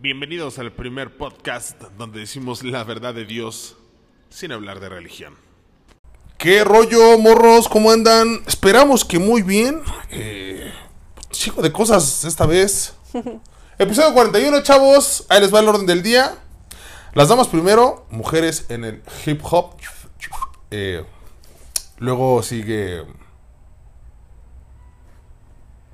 Bienvenidos al primer podcast donde decimos la verdad de Dios sin hablar de religión. ¿Qué rollo, morros? ¿Cómo andan? Esperamos que muy bien. Eh, chico de cosas esta vez. Episodio 41, chavos. Ahí les va el orden del día. Las damas primero, mujeres en el hip hop. Eh, luego sigue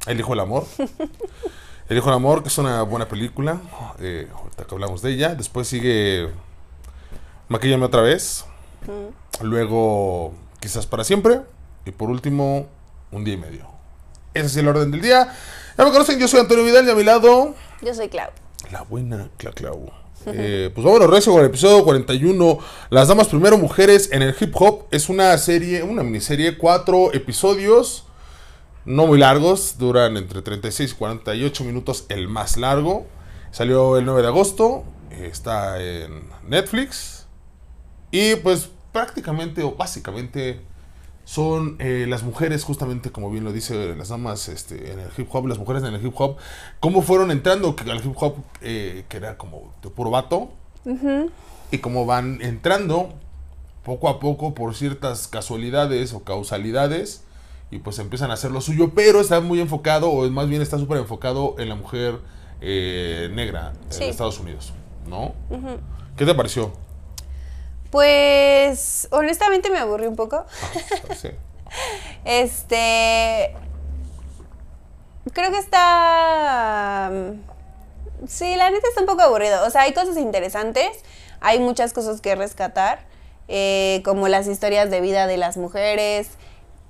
El Hijo del Amor. El Hijo del Amor, que es una buena película. Eh, ahorita que hablamos de ella. Después sigue Maquillame otra vez. Luego, quizás para siempre. Y por último, un día y medio. Ese es el orden del día. Ya me conocen, yo soy Antonio Vidal y a mi lado, Yo soy Clau. la buena Cla Clau. Eh, pues vámonos, recio, con el episodio 41. Las damas primero, mujeres en el hip hop. Es una serie, una miniserie, cuatro episodios. No muy largos, duran entre 36 y 48 minutos el más largo. Salió el 9 de agosto, está en Netflix. Y pues prácticamente o básicamente son eh, las mujeres, justamente como bien lo dice las damas este, en el hip hop, las mujeres en el hip hop, cómo fueron entrando que- al hip hop, eh, que era como de puro vato, y cómo van entrando poco a poco por ciertas casualidades o causalidades, y pues empiezan a hacer lo suyo, pero está muy enfocado, o más bien está súper enfocado en la mujer eh, negra Sí. en Estados Unidos, ¿no? ¿Qué te pareció? Pues, honestamente me aburrí un poco. Sí. Este. Creo que está. Sí, la neta está un poco aburrido. O sea, hay cosas interesantes. Hay muchas cosas que rescatar. eh, como las historias de vida de las mujeres.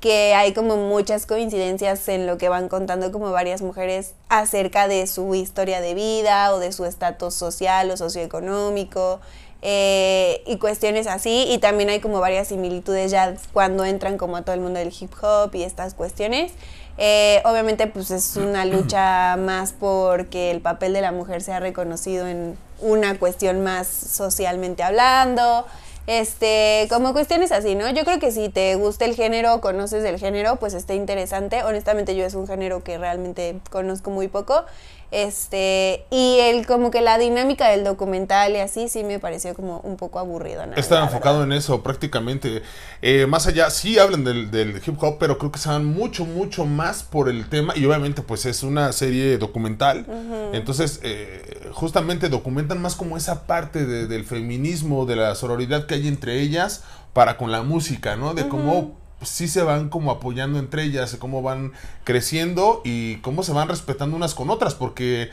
Que hay como muchas coincidencias en lo que van contando como varias mujeres acerca de su historia de vida o de su estatus social o socioeconómico. eh, y cuestiones así. Y también hay como varias similitudes ya cuando entran como a todo el mundo del hip hop y estas cuestiones. Eh, obviamente pues es una lucha más porque el papel de la mujer sea reconocido en una cuestión más socialmente hablando. Este, como cuestiones así, ¿no? Yo creo que si te gusta el género, conoces del género, pues está interesante. Honestamente yo es un género que realmente conozco muy poco. Este, y el como que la dinámica del documental y así sí me pareció como un poco aburrido, ¿no? Está La enfocado verdad. en eso prácticamente. Eh, más allá, sí hablan del, del hip hop, pero creo que se van mucho, mucho más por el tema. Y obviamente, pues es una serie documental. Entonces, eh, justamente documentan más como esa parte de- del feminismo, de la sororidad que hay entre ellas para con la música, ¿no? De cómo sí se van como apoyando entre ellas, cómo van creciendo y cómo se van respetando unas con otras, porque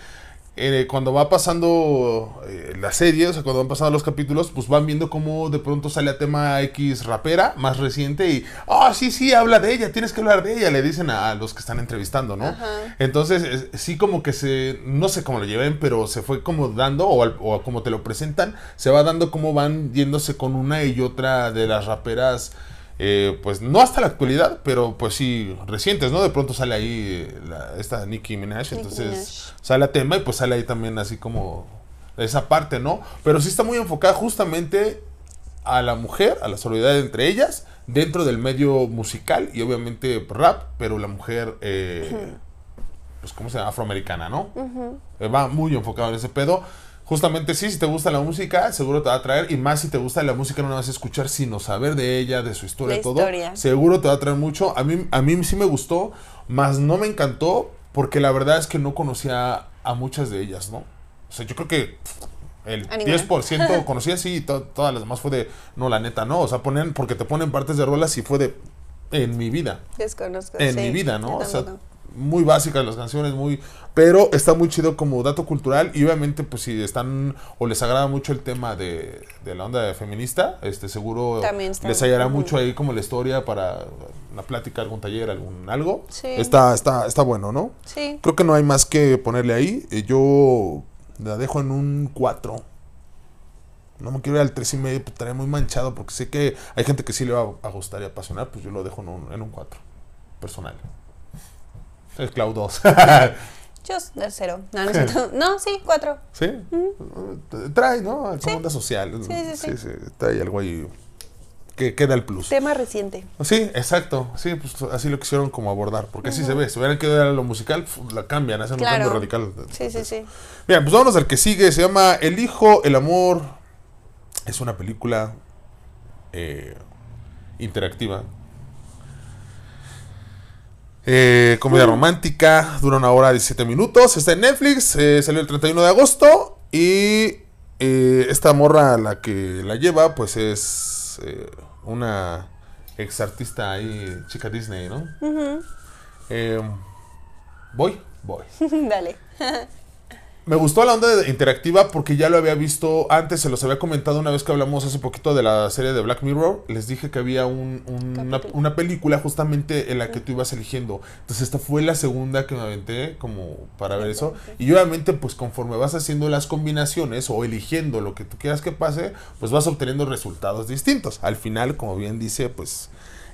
eh, cuando va pasando eh, la serie, o sea, cuando van pasando los capítulos, pues van viendo cómo de pronto sale a tema X rapera más reciente y, ah, sí, sí, habla de ella, tienes que hablar de ella, le dicen a, a los que están entrevistando, ¿no? Ajá. Entonces, es- sí como que se, no sé cómo lo lleven, pero se fue como dando, o, al- o como te lo presentan, se va dando cómo van yéndose con una y otra de las raperas. Eh, pues no hasta la actualidad, pero pues sí, recientes, ¿no? De pronto sale ahí eh, la- esta Nicki Minaj, Nicki entonces Minaj. sale a tema y pues sale ahí también así como esa parte, ¿no? Pero sí está muy enfocada justamente a la mujer, a la solidaridad entre ellas, dentro del medio musical y obviamente rap, pero la mujer, eh, pues, ¿cómo se llama? Afroamericana, ¿no? Eh, Va muy enfocado en ese pedo. Justamente sí, si te gusta la música, seguro te va a traer. Y más si te gusta la música, no la vas a escuchar, sino saber de ella, de su historia, La todo. historia. Seguro te va a traer mucho. A mí, a mí sí me gustó, más no me encantó, porque la verdad es que no conocía a muchas de ellas, ¿no? O sea, yo creo que el A ninguna. 10% conocía sí, y to- todas las demás fue de, no, la neta, no. O sea, ponen, porque te ponen partes de rolas y fue de, en mi vida Desconozco. en sí, mi vida, ¿no? O sea. Muy básicas las canciones, muy... Pero está muy chido como dato cultural y obviamente pues si están o les agrada mucho el tema de, de la onda feminista, este seguro les hallará mucho ahí como la historia para una plática, algún taller, algún algo. Sí. Está, está, está bueno, ¿no? Sí. Creo que no hay más que ponerle ahí. Eh, Yo la dejo en un 4. No me quiero ir al 3 y medio, pues, estaré muy manchado porque sé que hay gente que sí le va a gustar y apasionar, pues yo lo dejo en un, en un 4. Personal. El Cloud 2. Yo cero. No, sí, cuatro. ¿Sí? Trae, ¿no? Como onda social. Sí, sí, sí. Trae algo ahí que queda el plus. Tema reciente. Sí, exacto. Sí, pues así lo quisieron como abordar. Porque así se ve. Si hubieran quedado lo musical, la cambian, hacen Claro. un cambio radical. Sí, sí, sí. Bien, pues vámonos al que sigue. Se llama El Hijo, el Amor. Es una película eh, interactiva. Eh, comedia romántica, dura una hora 17 minutos. Está en Netflix, eh, salió el 31 de agosto. Y eh, esta morra, la que la lleva, pues es eh, una ex artista ahí, chica Disney, ¿no? Eh, voy, voy. Dale. Me gustó la onda de- interactiva porque ya lo había visto antes, se los había comentado una vez que hablamos hace poquito de la serie de Black Mirror. Les dije que había un- un- una, una película justamente en la que tú ibas eligiendo. Entonces esta fue la segunda que me aventé como para ver eso. Y obviamente pues conforme vas haciendo las combinaciones o eligiendo lo que tú quieras que pase, pues vas obteniendo resultados distintos. Al final, como bien dice, pues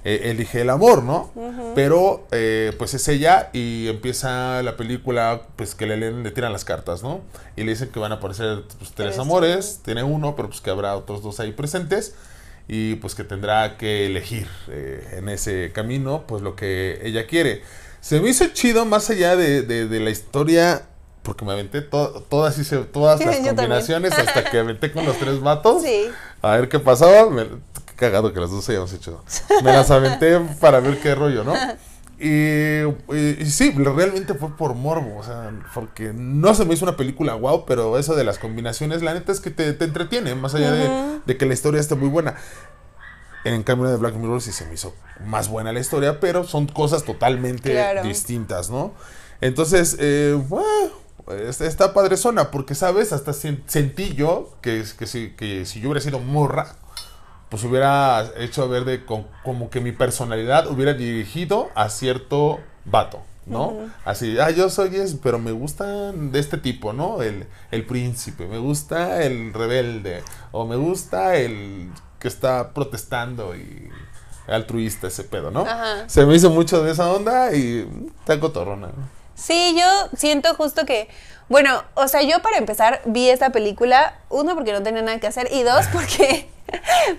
eh, elige el amor, ¿no? Pero eh, pues es ella y empieza la película pues que le leen, le tiran las cartas, ¿no? Y le dicen que van a aparecer pues, tres amores, tiene uno, pero pues que habrá otros dos ahí presentes y pues que tendrá que elegir eh, en ese camino pues lo que ella quiere. Se me hizo chido más allá de, de- de la historia porque me aventé to- todas, hice todas las combinaciones hasta que aventé con los tres vatos. Sí. A ver qué pasaba. Me, cagado que las dos hayamos hecho. Me las aventé para ver qué rollo, ¿no? Y, y- y sí, realmente fue por morbo, o sea, porque no se me hizo una película wow, pero eso de las combinaciones, la neta es que te, te entretiene, más allá de, de que la historia esté muy buena. En cambio de Black Mirror sí se me hizo más buena la historia, pero son cosas totalmente Claro. distintas, ¿no? Entonces, eh, bueno, es- está padrezona, porque, ¿sabes? Hasta sen- sentí yo que, que, si, que si yo hubiera sido morra, pues hubiera hecho ver de co- como que mi personalidad hubiera dirigido a cierto vato, ¿no? Así, ah, yo soy es, pero me gustan de este tipo, ¿no? El, el príncipe, me gusta el rebelde, o me gusta el que está protestando y altruista ese pedo, ¿no? Ajá. Se me hizo mucho de esa onda y está cotorrona. Sí, yo siento justo que, bueno, o sea, yo para empezar vi esta película, uno porque no tenía nada que hacer y dos porque,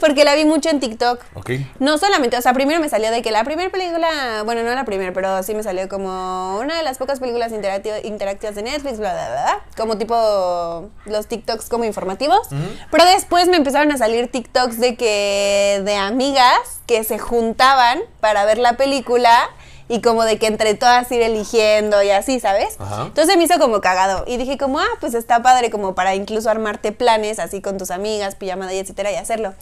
porque la vi mucho en TikTok. ¿Ok? No solamente, o sea, primero me salió de que la primera película, bueno, no la primera, pero sí me salió como una de las pocas películas interacti- interactivas de Netflix, bla, bla, bla, bla, como tipo los TikToks como informativos. Pero después me empezaron a salir TikToks de que, de amigas que se juntaban para ver la película y como de que entre todas ir eligiendo y así, ¿sabes? Ajá. Entonces me hizo como cagado y dije como, ah, pues está padre como para incluso armarte planes así con tus amigas, pijamada y etcétera y hacerlo.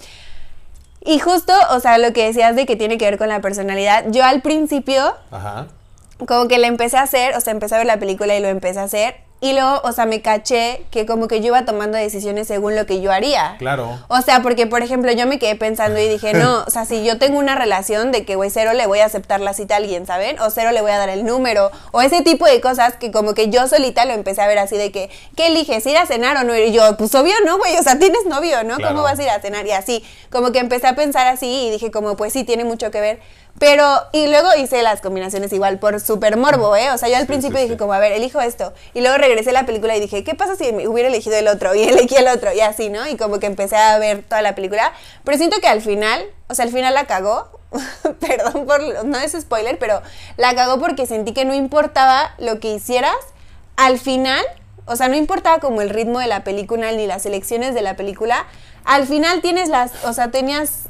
Y justo, o sea, lo que decías de que tiene que ver con la personalidad, yo al principio Ajá. como que la empecé a hacer, o sea, empecé a ver la película y lo empecé a hacer. Y luego, o sea, me caché que como que yo iba tomando decisiones según lo que yo haría. Claro. O sea, porque, por ejemplo, yo me quedé pensando y dije, no, o sea, si yo tengo una relación de que, güey, cero le voy a aceptar la cita a alguien, ¿saben? O cero le voy a dar el número, o ese tipo de cosas que como que yo solita lo empecé a ver así de que, ¿qué eliges? ¿Ir a cenar o no? Y yo, pues obvio, ¿no, güey? O sea, tienes novio, ¿no? Claro. ¿Cómo vas a ir a cenar? Y así, como que empecé a pensar así y dije, como, pues sí, tiene mucho que ver. Pero, y luego hice las combinaciones igual por super morbo, ¿eh? O sea, yo al Sí, principio sí, dije sí. como, a ver, elijo esto. Y luego regresé a la película y dije, ¿qué pasa si me hubiera elegido el otro? Y elegí el otro y así, ¿no? Y como que empecé a ver toda la película. Pero siento que al final, o sea, al final la cagó. Perdón por, no es spoiler, pero la cagó porque sentí que no importaba lo que hicieras. Al final, o sea, no importaba como el ritmo de la película ni las elecciones de la película. Al final tienes las, o sea, tenías,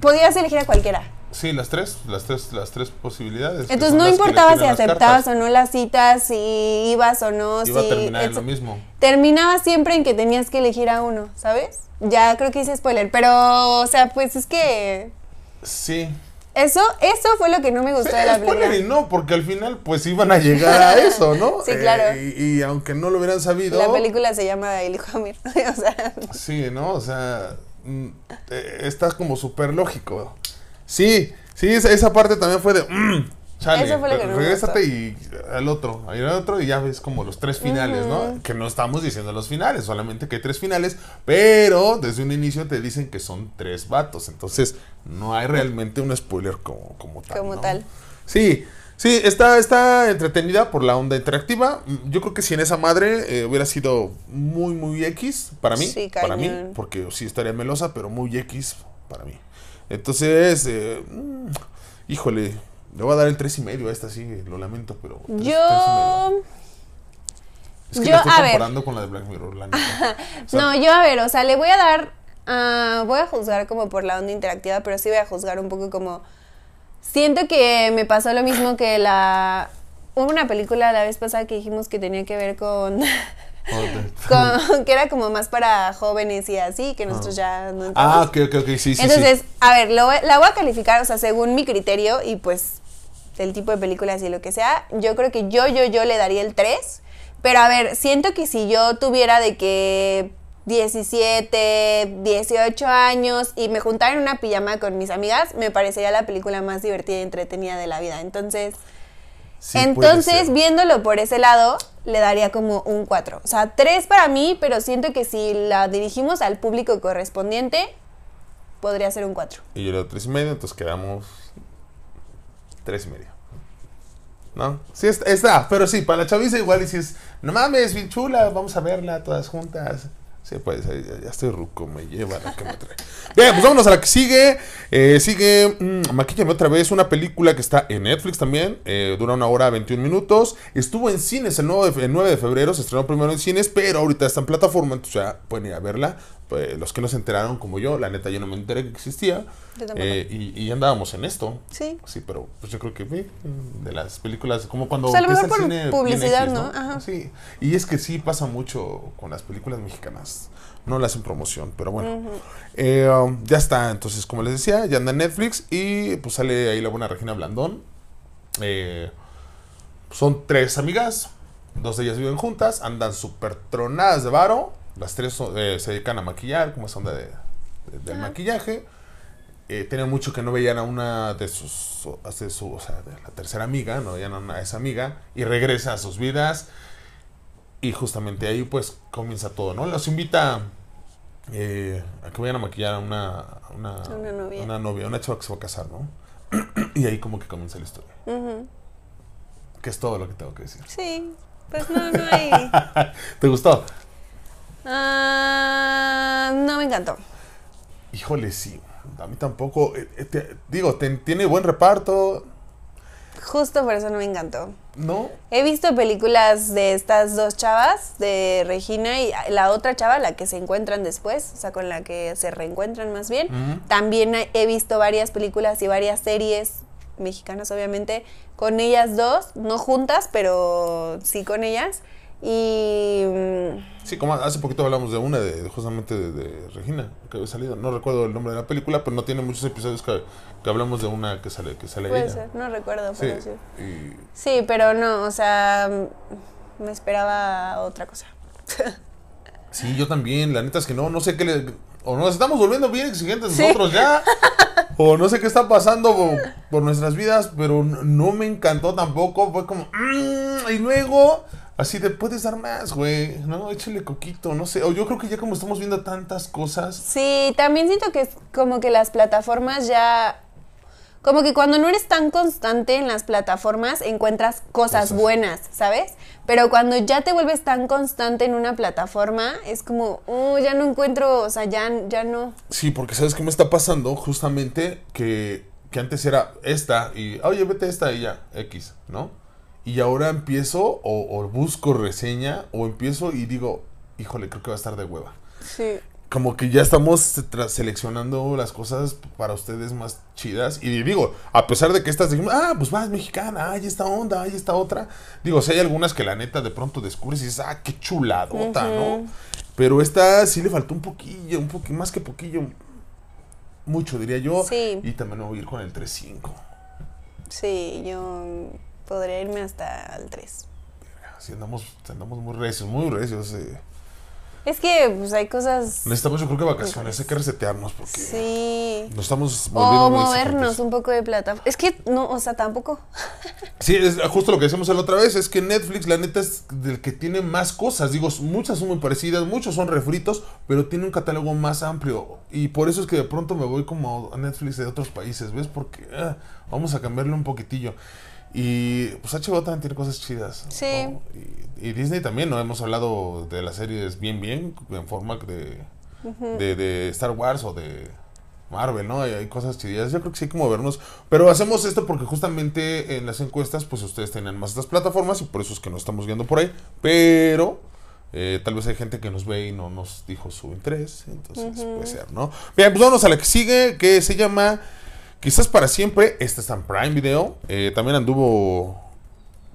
podías elegir a cualquiera. Sí, las tres, las tres, las tres posibilidades. Entonces no importaba si aceptabas o no las citas, si ibas o no, Iba a si terminar en lo mismo. Terminaba siempre en que tenías que elegir a uno, ¿sabes? Ya creo que hice spoiler, pero o sea, pues es que Sí. eso eso fue lo que no me gustó de la Spoiler y película. no, porque al final pues iban a llegar a eso, ¿no? Sí, claro. Eh, y, y aunque no lo hubieran sabido. La película se llama El hijo Amir, o sea, Sí, ¿no? O sea, mm, eh, está como súper lógico. Sí, sí, esa, esa parte también fue de... mm, chale, Eso fue lo que me regrésate y al otro, al otro, y ya ves como los tres finales, ¿no? Que no estamos diciendo los finales, solamente que hay tres finales, pero desde un inicio te dicen que son tres vatos, entonces no hay realmente un spoiler como, como tal. Como ¿no? tal. Sí, sí, está, está entretenida por la onda interactiva. Yo creo que si en esa madre eh, hubiera sido muy, muy X para mí, Sí, para mí, porque sí estaría melosa, pero muy X para mí. Entonces, eh, mm, híjole, le voy a dar el tres y medio a esta, sí, lo lamento, pero... Yo. Es que yo, la estoy a ver. comparando con la de Black Mirror, la neta. O sea, No, yo a ver, o sea, le voy a dar. ah, voy a juzgar como por la onda interactiva, pero sí voy a juzgar un poco como. Siento que me pasó lo mismo que la. Hubo una película la vez pasada que dijimos que tenía que ver con. con- que era como más para jóvenes y así, que nosotros ya no entramos. Ah, ok, ok, ok, sí, sí, sí. Entonces, a ver, lo la voy a calificar, o sea, según mi criterio y pues el tipo de películas y lo que sea, yo creo que yo, yo, yo le daría el 3. Pero a ver, siento que si yo tuviera de que 17, 18 años y me juntara en una pijama con mis amigas, me parecería la película más divertida y entretenida de la vida. Entonces, Sí, entonces viéndolo por ese lado, le daría como un 4. O sea, 3 para mí, pero siento que si la dirigimos al público correspondiente, podría ser un 4. Y yo le doy tres y medio, entonces quedamos tres y medio. ¿No? Sí, está, está, pero sí, para la chaviza igual y si es, no mames, bien chula, vamos a verla todas juntas. Sí, pues ya, estoy ruco, me lleva la que me trae. Bien, pues vámonos a la que sigue. Eh, sigue mm, Maquíllame otra vez, una película que está en Netflix también. eh, dura una hora 21 minutos. Estuvo en cines el 9 de, el 9 de febrero, se estrenó primero en cines, pero ahorita está en plataforma, entonces ya pueden ir a verla. Pues, los que no se enteraron, como yo, la neta yo no me enteré que existía. Eh, y, y andábamos en esto. Sí. Sí, pero pues yo creo que sí, de las películas, como cuando... O sea, a lo mejor por cine publicidad, X, ¿no? Ajá. Sí, y es que sí pasa mucho con las películas mexicanas. No le hacen promoción, pero bueno. Eh, um, ya está, entonces, como les decía, ya anda en Netflix y pues sale ahí la buena Regina Blandón. Eh, son tres amigas, dos de ellas viven juntas, andan súper tronadas de varo. Las tres son- eh, se dedican a maquillar, como es onda de, de- del maquillaje. Eh, mucho que no veían a una de sus, de su, o sea, de la tercera amiga, no veían a, una, a esa amiga, y regresa a sus vidas. Y justamente ahí pues comienza todo, ¿no? Los invita eh, a que vayan a maquillar a una, a una, una novia. una novia, una chava que se va a casar, ¿no? y ahí como que comienza la historia. Que es todo lo que tengo que decir. Sí, pues no, no hay. ¿Te gustó? Ah, no me encantó. Híjole, sí. A mí tampoco. Eh, eh, te- digo, te- tiene buen reparto, Justo por eso no me encantó. ¿no? He visto películas de estas dos chavas, de Regina y la otra chava, la que se encuentran después, o sea, con la que se reencuentran más bien. También he visto varias películas y varias series mexicanas, obviamente, con ellas dos, no juntas, pero sí con ellas. Y Sí, como hace poquito hablamos de una, de, justamente de, de Regina, que había salido. No recuerdo el nombre de la película, pero no tiene muchos episodios que, que hablamos de una que sale, que sale puede ella. ser, no recuerdo, Sí, pero sí. y Sí, pero no, o sea, me esperaba otra cosa. Sí, yo también. La neta es que no, no sé qué le. O nos estamos volviendo bien exigentes Sí. nosotros ya. o no sé qué está pasando por, por nuestras vidas, pero no me encantó tampoco. Fue como. "Mm", y luego. Así de puedes dar más, güey. No, échale coquito, no sé. O yo creo que ya como estamos viendo tantas cosas. Sí, también siento que es como que las plataformas ya... Como que cuando no eres tan constante en las plataformas encuentras cosas, Cosas. buenas, ¿sabes? Pero cuando ya te vuelves tan constante en una plataforma, es como, oh, ya no encuentro, o sea, ya, ya no. Sí, porque ¿sabes qué me está pasando? Justamente que, que antes era esta y, oye, vete esta y ya, X, ¿no? Y ahora empiezo o, o busco reseña o empiezo y digo, híjole, creo que va a estar de hueva. Sí. Como que ya estamos seleccionando las cosas para ustedes más chidas. Y digo, a pesar de que estas dijimos, ah, pues va, es mexicana, hay esta onda, hay esta otra. Digo, si hay algunas que la neta de pronto descubres y dices, ah, qué chuladota, ¿no? Pero esta sí le faltó un poquillo, un poquito, más que poquillo, mucho diría yo. Sí. Y también me voy a ir con el 3-5. Sí, yo podría irme hasta el 3. Así andamos, andamos muy recios, muy recios. eh. Es que, pues, hay cosas... Necesitamos, yo creo que vacaciones, hay que resetearnos porque Sí. nos estamos volviendo O muy movernos un poco de plataforma. Es que, no, o sea, tampoco. Sí, es justo lo que decíamos la otra vez, es que Netflix la neta es del que tiene más cosas, digo, muchas son muy parecidas, muchos son refritos, pero tiene un catálogo más amplio y por eso es que de pronto me voy como a Netflix de otros países, ¿ves? Porque ah, vamos a cambiarle un poquitillo. Y pues HBO también tiene cosas chidas. Sí. ¿no? Y, y Disney también, ¿no? Hemos hablado de las series bien, bien, en forma de, de, de Star Wars o de Marvel, ¿no? Hay, hay cosas chidas. Yo creo que sí hay que movernos. Pero hacemos esto porque justamente en las encuestas, pues ustedes tienen más estas plataformas y por eso es que nos estamos guiando por ahí. Pero eh, tal vez hay gente que nos ve y no nos dijo su interés. Entonces puede ser, ¿no? Bien, pues vamos a la que sigue, que se llama Quizás para siempre. Esta está en Prime Video. Eh, también anduvo.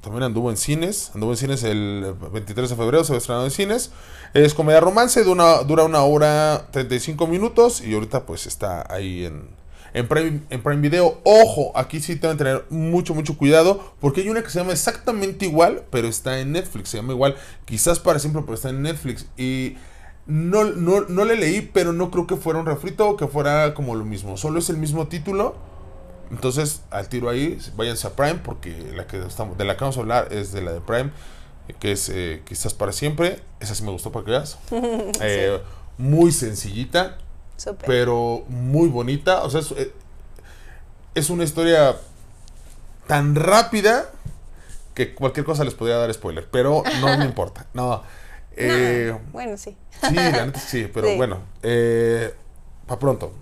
También anduvo en cines. Anduvo en cines el 23 de febrero. Se va estrenado en cines. Es comedia romance. Dura una, dura una hora 35 minutos. Y ahorita pues está ahí en, en, Prime, en Prime Video. Ojo, aquí sí deben tener mucho, mucho cuidado. Porque hay una que se llama exactamente igual. Pero está en Netflix. Se llama igual. Quizás para siempre. Pero está en Netflix. Y no, no, no le leí. Pero no creo que fuera un refrito. O que fuera como lo mismo. Solo es el mismo título. Entonces, al tiro ahí, váyanse a Prime, porque la que estamos, de la que vamos a hablar es de la de Prime, que es eh, quizás para siempre. Esa sí me gustó para que veas. Eh, Muy sencillita, pero muy bonita. O sea, es, eh, es una historia tan rápida que cualquier cosa les podría dar spoiler, pero no me importa. No. Eh, No, bueno, sí. Sí, la neta sí, pero Sí. bueno, eh, para pronto.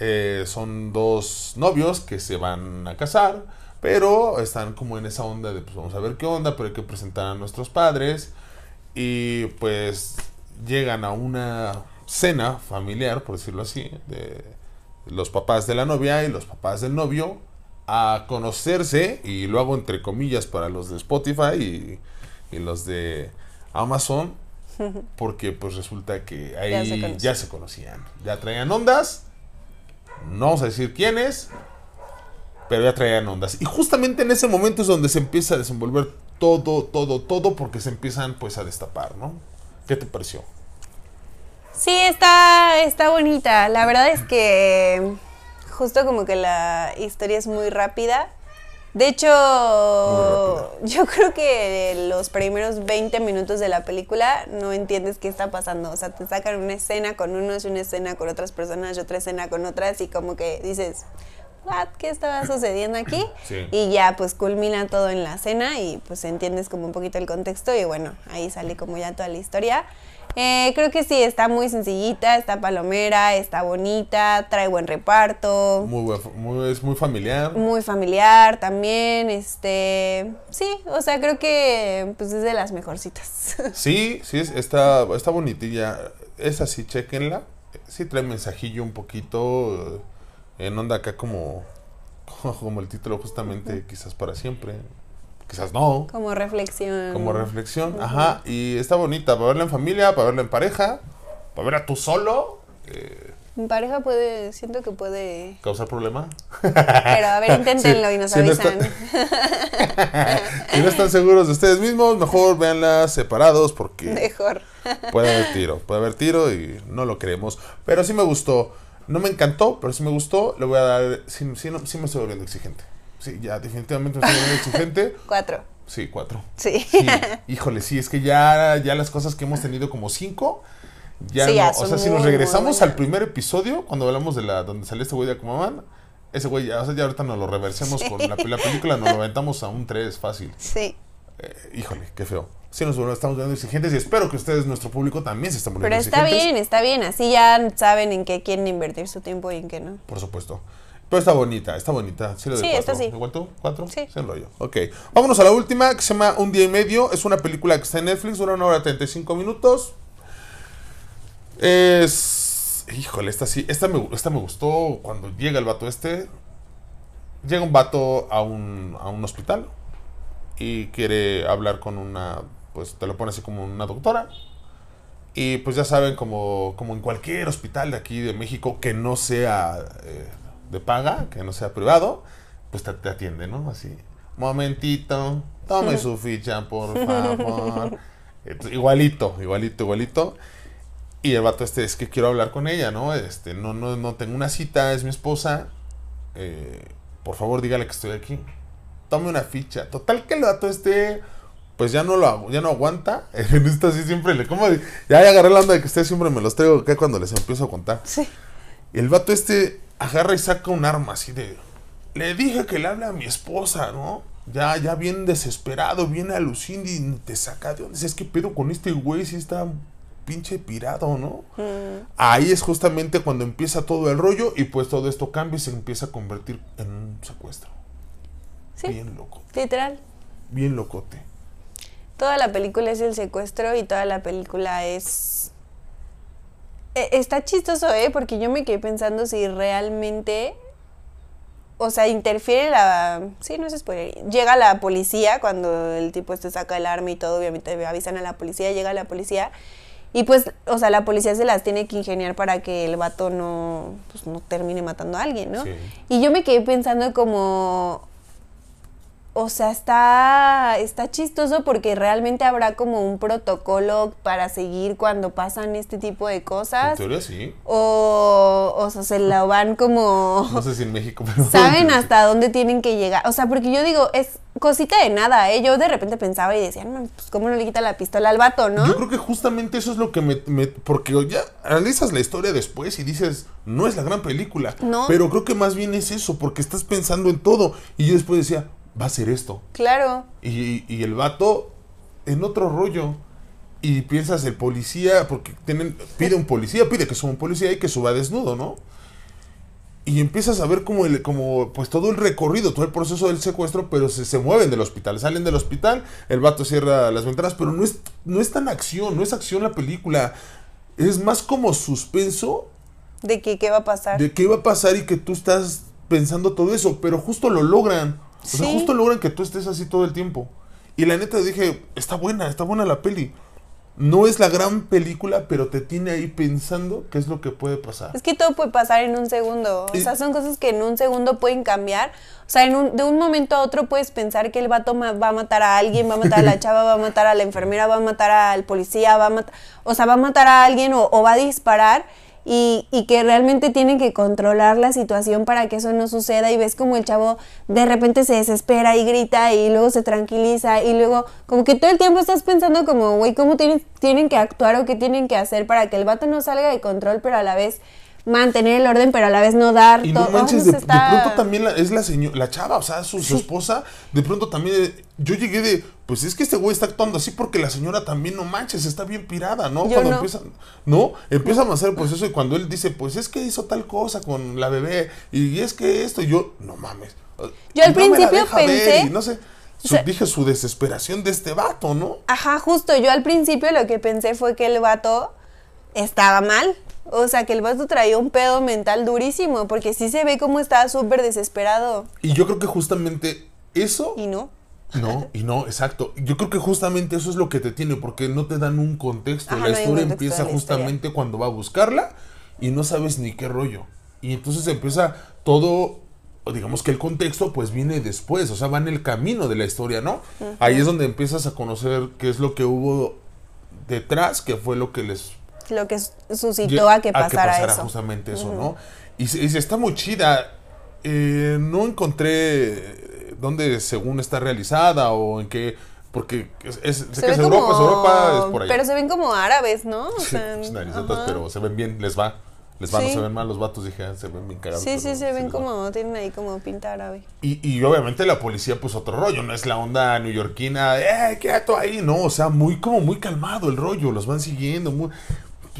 Eh, son dos novios que se van a casar, pero están como en esa onda de pues vamos a ver qué onda, pero hay que presentar a nuestros padres y pues llegan a una cena familiar, por decirlo así, de los papás de la novia y los papás del novio a conocerse y lo hago entre comillas para los de Spotify y, y los de Amazon porque pues resulta que ahí Ya se ya conocían. se, conocían. Ya traían ondas. No vamos a decir quiénes. Pero ya traían ondas. Y justamente en ese momento es donde se empieza a desenvolver todo, todo, todo. Porque se empiezan pues a destapar, ¿no? ¿Qué te pareció? Sí, está, está bonita. La verdad es que justo como que la historia es muy rápida. De hecho, yo creo que los primeros 20 minutos de la película no entiendes qué está pasando. O sea, te sacan una escena con unos, una escena con otras personas y otra escena con otras y como que dices, "What? ¿Qué estaba sucediendo aquí? Sí. Y ya pues culmina todo en la cena y pues entiendes como un poquito el contexto y bueno, ahí sale como ya toda la historia. Eh, creo que sí, está muy sencillita, está palomera, está bonita, trae buen reparto, Muy, buen- muy- es muy familiar. muy familiar también, este, sí, o sea, creo que pues es de las mejorcitas. Sí, sí, es- está, está bonitilla. Es así, chequenla. Sí trae mensajillo un poquito eh, en onda acá como, como el título justamente, quizás para siempre. Quizás no. como reflexión. Como reflexión. Ajá. Y está bonita para verla en familia, para verla en pareja, para verla tú solo. eh, Mi pareja puede, siento que puede, causar problema. pero a ver, inténtenlo y nos Sí, no está- avisan. si no están seguros de ustedes mismos, mejor véanla separados porque... Mejor. Puede haber tiro, puede haber tiro y no lo queremos. Pero sí me gustó. No me encantó, pero sí me gustó. Le voy a dar. Sí, sí, no- sí me estoy volviendo exigente. Sí, ya, definitivamente me estoy exigente. Cuatro. Sí, cuatro. Sí. Sí, híjole, sí, es que ya, ya las cosas que hemos tenido como cinco. Ya Sí, no. ya o sea, si nos regresamos al primer episodio, cuando hablamos de la donde salió este güey de Aquaman, ese güey ya, o sea, ya ahorita nos lo reversemos con la, la película, nos lo aventamos a un 3 fácil. Sí. Eh, híjole, qué feo. Sí, nos estamos volviendo exigentes y espero que ustedes, nuestro público, también se estén volviendo Pero está exigentes. bien, está bien. Así ya saben en qué quieren invertir su tiempo y en qué no. Por supuesto. Pero está bonita, está bonita. Sí, le doy Sí, cuatro. esta sí. ¿Igual tú? ¿Cuatro? Sí. Sin rollo. Ok. Vámonos a la última, que se llama Un día y medio. Es una película que está en Netflix, dura una hora 35 minutos. Es... Híjole, esta sí, esta me, esta me gustó cuando llega el vato este. Llega un vato a un, a un hospital y quiere hablar con una, pues te lo pone así como una doctora. Y pues ya saben, como, como en cualquier hospital de aquí de México que no sea eh, de paga, que no sea privado, pues te, te atiende, ¿no? Así, momentito, tome su ficha, por favor. Entonces, igualito, igualito, igualito. Y el vato este es que quiero hablar con ella, ¿no? Este, no, no, no tengo una cita, es mi esposa. Eh, por favor, dígale que estoy aquí. Tome una ficha. Total que el vato este, pues ya no lo ya no aguanta. En esta sí siempre le como ya agarré la onda de que ustedes siempre me los traigo acá cuando les empiezo a contar. Sí. Y el vato este agarra y saca un arma así de. Le dije que le hable a mi esposa, ¿no? Ya, ya bien desesperado, bien alucinado y te saca de onda. Es que pedo con este güey, si está pinche pirado, ¿no? Ahí es justamente cuando empieza todo el rollo y pues todo esto cambia y se empieza a convertir en un secuestro. Sí, Bien loco, literal. bien locote. Toda la película es el secuestro y toda la película es... E- Está chistoso, ¿eh? Porque yo me quedé pensando si realmente... O sea, interfiere la... Sí, no es spoiler. Llega la policía cuando el tipo este saca el arma y todo, obviamente avisan a la policía, llega la policía. Y pues, o sea, la policía se las tiene que ingeniar para que el vato no, pues, no termine matando a alguien, ¿no? Sí. Y yo me quedé pensando como, o sea, está, está chistoso porque realmente habrá como un protocolo para seguir cuando pasan este tipo de En cosas. teoría sí. O, o sea, se lo van como... No sé si en México, pero... Saben hasta dónde tienen que llegar. O sea, porque yo digo, es cosita de nada, ¿eh? Yo de repente pensaba y decía, no, pues cómo no le quita la pistola al vato, ¿no? Yo creo que justamente eso es lo que me, me- Porque ya analizas la historia después y dices, no es la gran película. No. Pero creo que más bien es eso, porque estás pensando en todo. Y yo después decía, va a ser esto. Claro. Y, y el vato en otro rollo. Y piensas, el policía, porque tienen, pide un policía, pide que suba un policía y que suba desnudo, ¿no? Y empiezas a ver como, el, como pues todo el recorrido, todo el proceso del secuestro, pero se, se mueven del hospital, salen del hospital, el vato cierra las ventanas, pero no es, no es tan acción, no es acción la película. Es más como suspenso De que qué va a pasar. de qué va a pasar y que tú estás pensando todo eso, pero justo lo logran. O sea, Sí. justo logran que tú estés así todo el tiempo. Y la neta dije, está buena, está buena la peli. No es la gran película, pero te tiene ahí pensando qué es lo que puede pasar. Es que todo puede pasar en un segundo. O sea, son cosas que en un segundo pueden cambiar. O sea, en un- de un momento a otro puedes pensar que el vato va a matar a alguien, va a matar a la chava, va a matar a la enfermera, va a matar al policía, va a matar. O sea, va a matar a alguien o, o va a disparar. Y, y que realmente tienen que controlar la situación para que eso no suceda. Y ves como el chavo de repente se desespera y grita y luego se tranquiliza. Y luego, como que todo el tiempo estás pensando, como, güey, ¿cómo tienen, tienen que actuar o qué tienen que hacer para que el vato no salga de control, pero a la vez mantener el orden, pero a la vez no dar Y no todo. manches, de, pronto también la- es la señora, la chava, o sea, su, su esposa, de pronto también, eh, yo llegué de, pues es que este güey está actuando así porque la señora también, no manches, está bien pirada, ¿no? Yo cuando no. empiezan, no, empiezan a hacer el proceso y cuando él dice, pues es que hizo tal cosa con la bebé, y es que esto, y yo, no mames. Yo al no principio deja ver", pensé- y no sé, su- dije su desesperación de este vato, ¿no? Ajá, justo. Yo al principio lo que pensé fue que el vato estaba mal. O sea, que el vato traía un pedo mental durísimo, porque sí se ve como estaba súper desesperado. Y yo creo que justamente eso... Y no. No, y no, exacto. Yo creo que justamente eso es lo que te tiene, porque no te dan un contexto. Ajá, la no historia contexto empieza la justamente cuando va a buscarla y no sabes ni qué rollo. Y entonces empieza todo, digamos que el contexto pues viene después, o sea, va en el camino de la historia, ¿no? Ahí es donde empiezas a conocer qué es lo que hubo detrás, qué fue lo que les Lo que suscitó a que pasara, eso. justamente eso, ¿no? Y, y está muy chida. Eh, no encontré dónde según está realizada o en qué, porque es, es- sé Se que es Europa, es Europa, es por allá. Pero se ven como árabes, ¿no? O Sí, sea, pues, narizotas, ajá. pero se ven bien, les va. Les va, no Sí. se ven mal los vatos, dije, ah, se ven bien cagados. Sí, sí, se ven va. como, tienen ahí como pinta árabe. Y, y obviamente la policía, pues otro rollo, no es la onda neoyorquina, ¡eh, quieto ahí! No, o sea, muy como muy calmado el rollo, los van siguiendo, muy...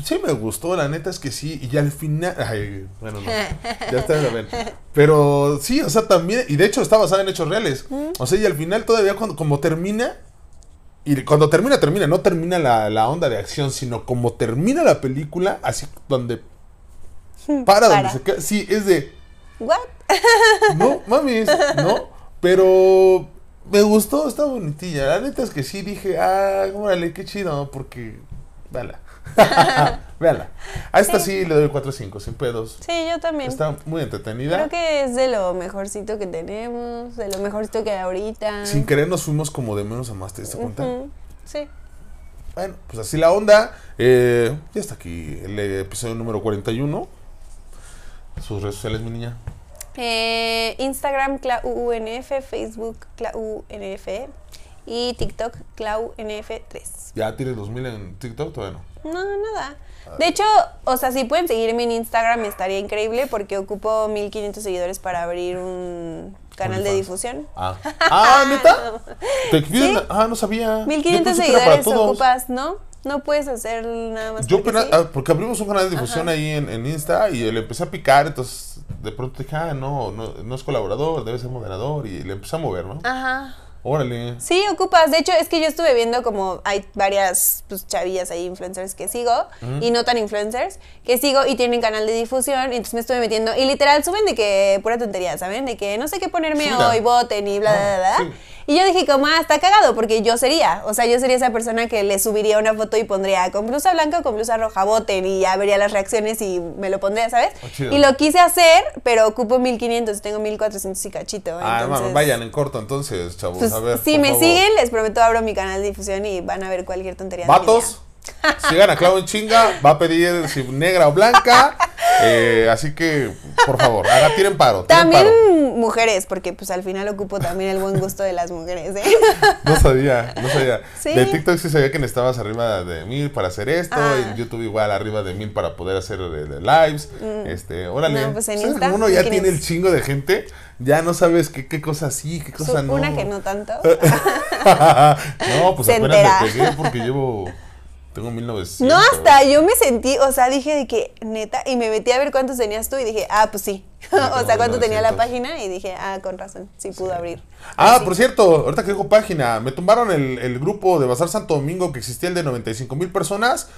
Sí me gustó, la neta es que sí, y al final... Ay, bueno, no, ya está, a ver. Pero sí, o sea, también, y de hecho está basada en hechos reales. O sea, y al final todavía cuando, como termina, y cuando termina, termina, no termina la, la onda de acción, sino como termina la película, así donde... Para, donde Para. se queda, sí, es de... ¿What? No, mames, no. Pero me gustó, está bonitilla. La neta es que sí dije, ah, órale, qué chido, porque. Véala. Véala. A esta sí le doy 4 o 5, sin pedos. Sí, yo también. Está muy entretenida. Creo que es de lo mejorcito que tenemos, de lo mejorcito que hay ahorita. Sin querer nos fuimos como de menos a más, ¿te diste cuenta? Sí. Bueno, pues así la onda. Eh, ya está aquí el episodio número 41. Sus redes sociales, mi niña. Eh, Instagram, ClauUNF, Facebook, ClauUNF y TikTok, ClauNF3. ¿Ya tienes 2000 en TikTok? Todavía no. No, nada. De hecho, o sea, si pueden seguirme en Instagram estaría increíble porque ocupo 1500 seguidores para abrir un canal de difusión. Ah, ah ¿neta? ¿Te piden- Ah, no sabía. Yo 1500 pensé que era para seguidores ocupas, ¿no? No puedes hacer nada más. Yo porque sí. ah, porque abrimos un canal de difusión ahí en, en Insta y le empecé a picar, entonces de pronto dije, ah, no, no, no es colaborador, debe ser moderador y le empecé a mover, ¿no? Ajá. Órale. Sí, ocupas. De hecho, es que yo estuve viendo como hay varias pues, chavillas ahí, influencers que sigo, y no tan influencers, que sigo y tienen canal de difusión, y entonces me estuve metiendo. Y literal suben de que pura tontería, ¿saben? De que no sé qué ponerme mira. hoy, voten y bla, bla, bla. bla. sí. Y yo dije, como, ah, está cagado, porque yo sería. O sea, yo sería esa persona que le subiría una foto y pondría con blusa blanca o con blusa roja, voten, y ya vería las reacciones y me lo pondría, ¿sabes? Chido. y lo quise hacer, pero ocupo 1500 y tengo 1400 y cachito. Ah, entonces... bueno, vayan en corto entonces, chavos. Pues, a ver. si me favor. siguen, les prometo abro mi canal de difusión y van a ver cualquier tontería. Vatos, sigan a Clau en chinga, va a pedir si negra o blanca. eh, así que, por favor, haga, tiren paro. Tiren También paro. mujeres, porque pues al final ocupo también el buen gusto de las mujeres. ¿eh? No sabía, no sabía. Sí. De TikTok sí sabía que necesitabas arriba de mil para hacer esto. Ah. En YouTube igual arriba de mil para poder hacer eh, lives. Este, órale. No, pues en ¿Sabes Insta, cómo Uno ya 1500. tiene el chingo de gente. Ya no sabes qué, qué cosa sí, qué cosa no. Una que no tanto. no, pues Se apenas entera. me pegué porque llevo. Tengo 1900. No, hasta yo me sentí, o sea, dije de que neta, y me metí a ver cuántos tenías tú y dije, ah, pues sí. o sea, cuánto tenía la 1900. página y dije, ah, con razón, sí pudo abrir. Ah, por cierto, ahorita que dijo página, me tumbaron el, el grupo de Bazar Santo Domingo que existía el de 95 mil personas.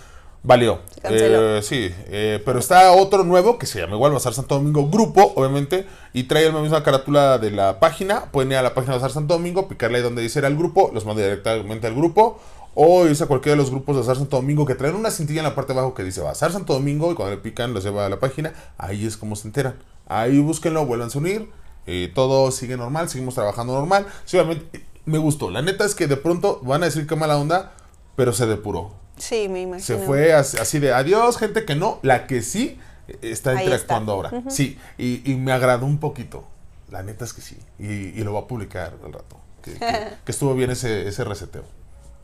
Valió. Eh, sí, eh, pero está otro nuevo que se llama igual Bazar Santo Domingo Grupo, obviamente, y trae la misma carátula de la página. Pueden ir a la página de Bazar Santo Domingo, picarle ahí donde dice era el grupo, los manda directamente al grupo. O irse a cualquiera de los grupos de Bazar Santo Domingo que traen una cintilla en la parte de abajo que dice Bazar Santo Domingo y cuando le pican los lleva a la página. Ahí es como se enteran. Ahí búsquenlo, vuelvan a unir. eh, todo sigue normal, seguimos trabajando normal. Sí, obviamente, eh, me gustó. La neta es que de pronto van a decir que mala onda, pero se depuró. Sí, me imagino. Se fue así, de adiós, gente que no, la que sí eh, está interactuando está. ahora. Sí, y, y me agradó un poquito. La neta es que sí. Y, y lo va a publicar al rato. Que, que- que estuvo bien ese, ese reseteo.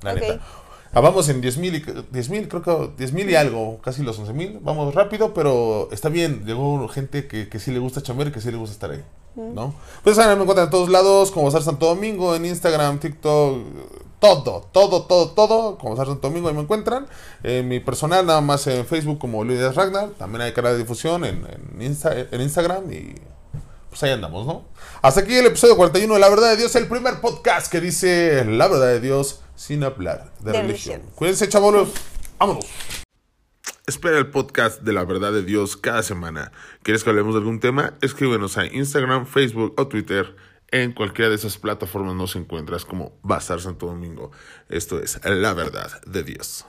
La Ok. neta. Ah, vamos en 10 mil, y- 10 mil, creo que 10 mil y algo, casi los 11 mil. Vamos rápido, pero está bien. Llegó gente que, que sí le gusta chambear y que sí le gusta estar ahí. ¿No? Pues saben, me encuentran en todos lados, como Bazar Santo Domingo, en Instagram, TikTok, todo, todo, todo, todo, como Bazar Santo Domingo, ahí me encuentran. En mi personal, nada más en Facebook como Luis Ragnar. También hay canal de difusión en, en, Insta- en Instagram y pues ahí andamos, ¿no? Hasta aquí el episodio 41 de La Verdad de Dios, el primer podcast que dice La Verdad de Dios sin hablar de, De religión. religión. Cuídense, chavolos. Vámonos. Espera el podcast de la verdad de Dios cada semana. ¿Quieres que hablemos de algún tema? Escríbenos a Instagram, Facebook o Twitter. En cualquiera de esas plataformas nos encuentras como Bazar Santo Domingo. Esto es la verdad de Dios.